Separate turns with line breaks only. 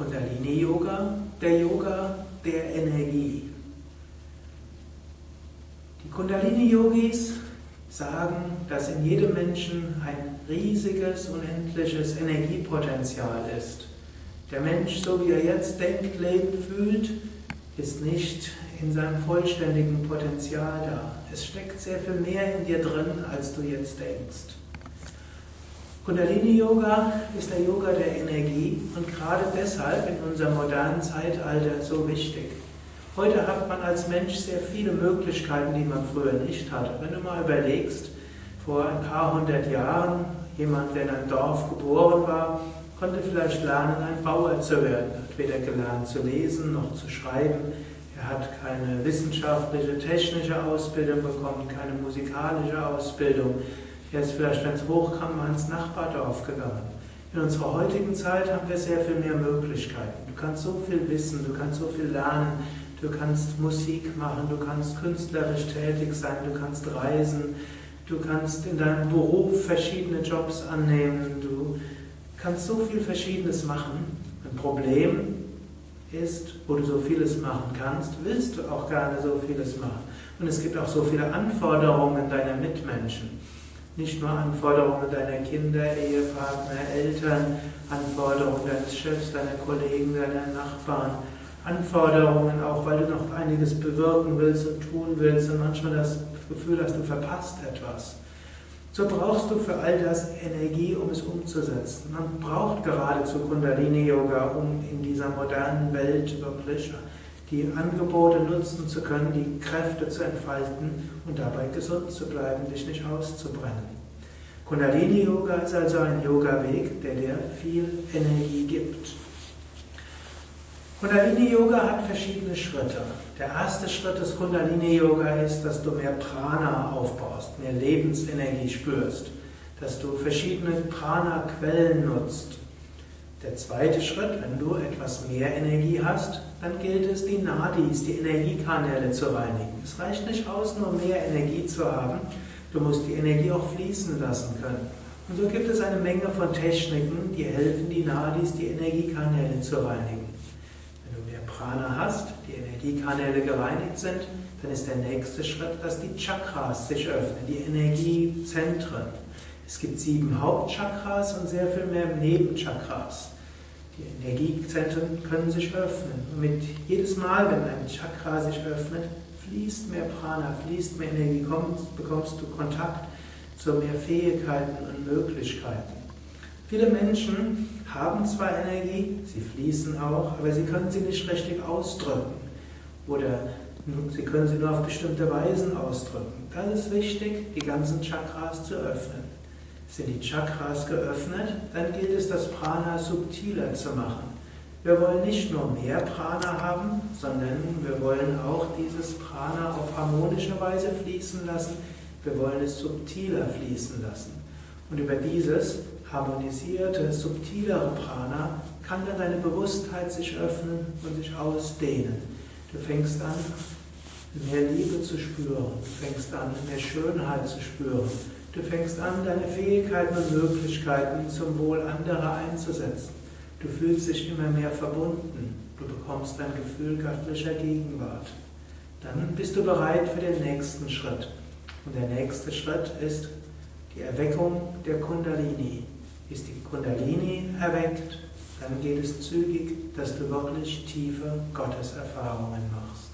Kundalini-Yoga, der Yoga der Energie. Die Kundalini-Yogis sagen, dass in jedem Menschen ein riesiges, unendliches Energiepotenzial ist. Der Mensch, so wie er jetzt denkt, lebt, fühlt, ist nicht in seinem vollständigen Potenzial da. Es steckt sehr viel mehr in dir drin, als du jetzt denkst. Kundalini Yoga ist der Yoga der Energie und gerade deshalb in unserem modernen Zeitalter so wichtig. Heute hat man als Mensch sehr viele Möglichkeiten, die man früher nicht hatte. Wenn du mal überlegst, vor ein paar hundert Jahren, jemand, der in einem Dorf geboren war, konnte vielleicht lernen, ein Bauer zu werden. Er hat weder gelernt zu lesen noch zu schreiben. Er hat keine wissenschaftliche, technische Ausbildung bekommen, keine musikalische Ausbildung. Er ist vielleicht, wenn es hochkam, mal ins Nachbardorf gegangen. In unserer heutigen Zeit haben wir sehr viel mehr Möglichkeiten. Du kannst so viel wissen, du kannst so viel lernen, du kannst Musik machen, du kannst künstlerisch tätig sein, du kannst reisen, du kannst in deinem Beruf verschiedene Jobs annehmen, du kannst so viel Verschiedenes machen. Ein Problem ist, wo du so vieles machen kannst, willst du auch gerne so vieles machen. Und es gibt auch so viele Anforderungen deiner Mitmenschen. Nicht nur Anforderungen deiner Kinder, Ehepartner, Eltern, Anforderungen deines Chefs, deiner Kollegen, deiner Nachbarn, Anforderungen auch, weil du noch einiges bewirken willst und tun willst und manchmal das Gefühl hast, du verpasst etwas. So brauchst du für all das Energie, um es umzusetzen. Man braucht geradezu Kundalini-Yoga, um in dieser modernen Welt wirklich die Angebote nutzen zu können, die Kräfte zu entfalten und dabei gesund zu bleiben, dich nicht auszubrennen. Kundalini Yoga ist also ein Yoga-Weg, der dir viel Energie gibt. Kundalini Yoga hat verschiedene Schritte. Der erste Schritt des Kundalini Yoga ist, dass du mehr Prana aufbaust, mehr Lebensenergie spürst, dass du verschiedene Prana-Quellen nutzt. Der zweite Schritt, wenn du etwas mehr Energie hast, dann gilt es, die Nadis, die Energiekanäle zu reinigen. Es reicht nicht aus, nur mehr Energie zu haben, du musst die Energie auch fließen lassen können. Und so gibt es eine Menge von Techniken, die helfen, die Nadis, die Energiekanäle zu reinigen. Wenn du mehr Prana hast, die Energiekanäle gereinigt sind, dann ist der nächste Schritt, dass die Chakras sich öffnen, die Energiezentren. Es gibt sieben Hauptchakras und sehr viel mehr Nebenchakras. Die Energiezentren können sich öffnen. Und mit jedes Mal, wenn ein Chakra sich öffnet, fließt mehr Prana, fließt mehr Energie, kommst, bekommst du Kontakt zu mehr Fähigkeiten und Möglichkeiten. Viele Menschen haben zwar Energie, sie fließen auch, aber sie können sie nicht richtig ausdrücken. Oder sie können sie nur auf bestimmte Weisen ausdrücken. Das ist wichtig, die ganzen Chakras zu öffnen. Sind die Chakras geöffnet, dann gilt es, das Prana subtiler zu machen. Wir wollen nicht nur mehr Prana haben, sondern wir wollen auch dieses Prana auf harmonische Weise fließen lassen. Wir wollen es subtiler fließen lassen. Und über dieses harmonisierte, subtilere Prana kann dann deine Bewusstheit sich öffnen und sich ausdehnen. Du fängst an, mehr Liebe zu spüren. Du fängst an, mehr Schönheit zu spüren. Du fängst an, deine Fähigkeiten und Möglichkeiten zum Wohl anderer einzusetzen. Du fühlst dich immer mehr verbunden. Du bekommst ein Gefühl göttlicher Gegenwart. Dann bist du bereit für den nächsten Schritt. Und der nächste Schritt ist die Erweckung der Kundalini. Ist die Kundalini erweckt, dann geht es zügig, dass du wirklich tiefe Gotteserfahrungen machst.